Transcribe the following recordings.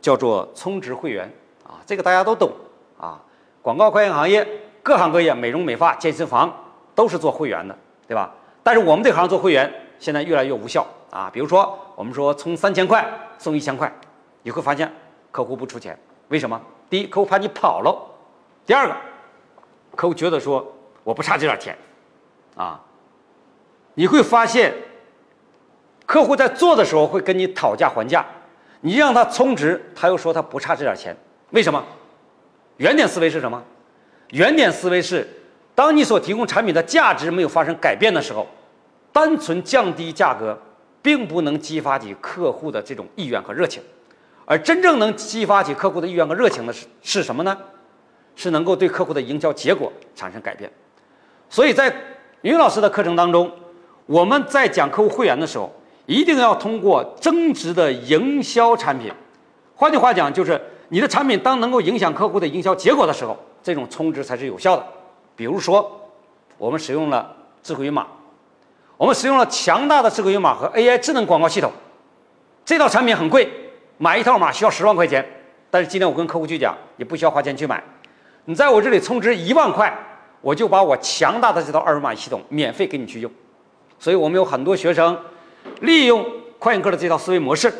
叫做充值会员啊，这个大家都懂啊。广告快银行业各行各业，美容美发、健身房都是做会员的，对吧？但是我们这行做会员现在越来越无效啊。比如说，我们说充三千块送一千块，你会发现客户不出钱，为什么？第一，客户怕你跑了；第二个，客户觉得说我不差这点钱啊。你会发现，客户在做的时候会跟你讨价还价，你让他充值，他又说他不差这点钱，为什么？原点思维是什么？原点思维是，当你所提供产品的价值没有发生改变的时候，单纯降低价格，并不能激发起客户的这种意愿和热情，而真正能激发起客户的意愿和热情的是是什么呢？是能够对客户的营销结果产生改变。所以在云老师的课程当中，我们在讲客户会员的时候，一定要通过增值的营销产品，换句话讲就是。你的产品当能够影响客户的营销结果的时候，这种充值才是有效的。比如说，我们使用了智慧云码，我们使用了强大的智慧云码和 AI 智能广告系统。这套产品很贵，买一套码需要十万块钱。但是今天我跟客户去讲，也不需要花钱去买，你在我这里充值一万块，我就把我强大的这套二维码系统免费给你去用。所以我们有很多学生利用快印客的这套思维模式，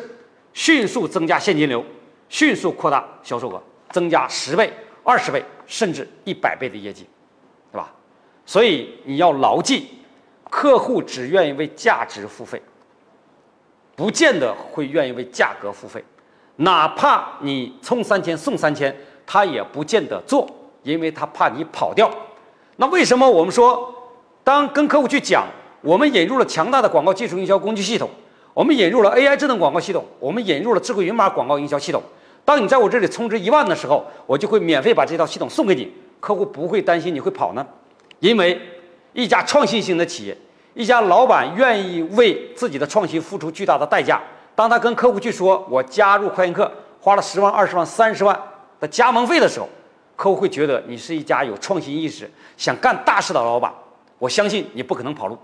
迅速增加现金流。迅速扩大销售额，增加十倍、二十倍，甚至一百倍的业绩，对吧？所以你要牢记，客户只愿意为价值付费，不见得会愿意为价格付费。哪怕你充三千送三千，他也不见得做，因为他怕你跑掉。那为什么我们说，当跟客户去讲，我们引入了强大的广告技术营销工具系统，我们引入了 AI 智能广告系统，我们引入了智慧云码广告营销系统。当你在我这里充值一万的时候，我就会免费把这套系统送给你，客户不会担心你会跑呢，因为一家创新型的企业，一家老板愿意为自己的创新付出巨大的代价。当他跟客户去说我加入快印客花了十万、二十万、三十万的加盟费的时候，客户会觉得你是一家有创新意识、想干大事的老板。我相信你不可能跑路，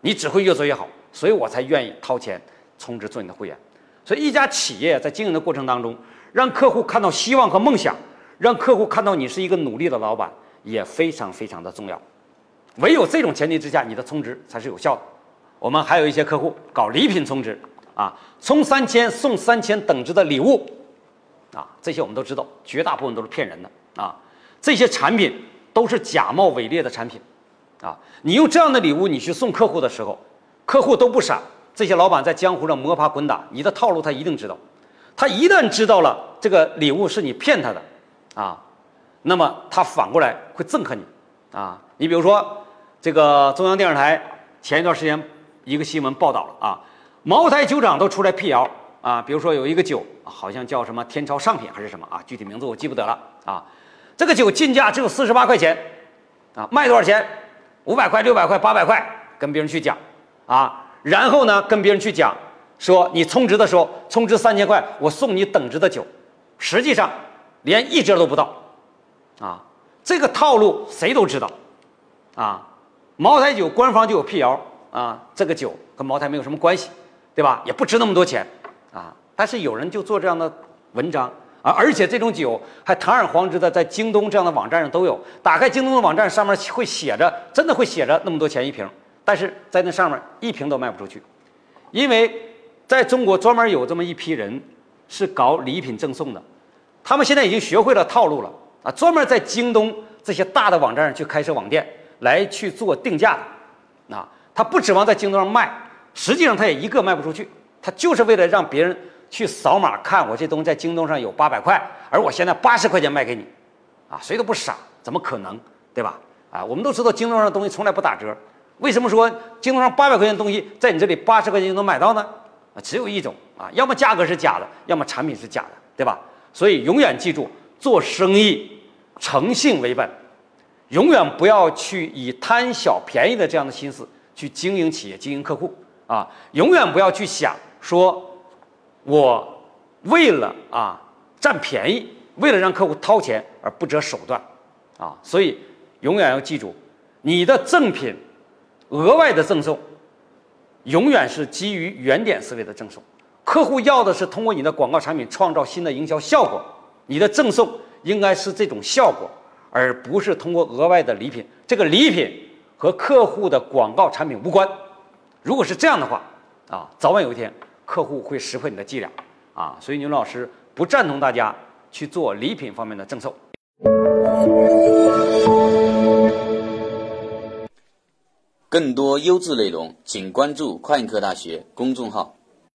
你只会越做越好，所以我才愿意掏钱充值做你的会员。所以一家企业在经营的过程当中，让客户看到希望和梦想，让客户看到你是一个努力的老板，也非常非常的重要。唯有这种前提之下，你的充值才是有效的。我们还有一些客户搞礼品充值，啊，充三千送三千等值的礼物，啊，这些我们都知道，绝大部分都是骗人的啊。这些产品都是假冒伪劣的产品，啊，你用这样的礼物你去送客户的时候，客户都不傻。这些老板在江湖上摸爬滚打，你的套路他一定知道。他一旦知道了这个礼物是你骗他的，啊，那么他反过来会憎恨你，啊，你比如说这个中央电视台前一段时间一个新闻报道了啊，茅台酒厂都出来辟谣啊，比如说有一个酒好像叫什么天朝上品还是什么啊，具体名字我记不得了啊，这个酒进价只有四十八块钱，啊，卖多少钱？五百块、六百块、八百块，跟别人去讲，啊，然后呢跟别人去讲。说你充值的时候，充值三千块，我送你等值的酒，实际上连一折都不到，啊，这个套路谁都知道，啊，茅台酒官方就有辟谣啊，这个酒跟茅台没有什么关系，对吧？也不值那么多钱，啊，但是有人就做这样的文章啊，而且这种酒还堂而皇之的在京东这样的网站上都有，打开京东的网站上面会写着，真的会写着那么多钱一瓶，但是在那上面一瓶都卖不出去，因为。在中国专门有这么一批人，是搞礼品赠送的，他们现在已经学会了套路了啊！专门在京东这些大的网站上去开设网店，来去做定价的，啊，他不指望在京东上卖，实际上他也一个卖不出去，他就是为了让别人去扫码看我这东西在京东上有八百块，而我现在八十块钱卖给你，啊，谁都不傻，怎么可能，对吧？啊，我们都知道京东上的东西从来不打折，为什么说京东上八百块钱的东西在你这里八十块钱就能买到呢？啊，只有一种啊，要么价格是假的，要么产品是假的，对吧？所以永远记住，做生意诚信为本，永远不要去以贪小便宜的这样的心思去经营企业、经营客户啊！永远不要去想说，我为了啊占便宜，为了让客户掏钱而不择手段啊！所以永远要记住，你的赠品额外的赠送。永远是基于原点思维的赠送，客户要的是通过你的广告产品创造新的营销效果，你的赠送应该是这种效果，而不是通过额外的礼品。这个礼品和客户的广告产品无关。如果是这样的话，啊，早晚有一天客户会识破你的伎俩，啊，所以牛老师不赞同大家去做礼品方面的赠送。更多优质内容，请关注快科大学公众号。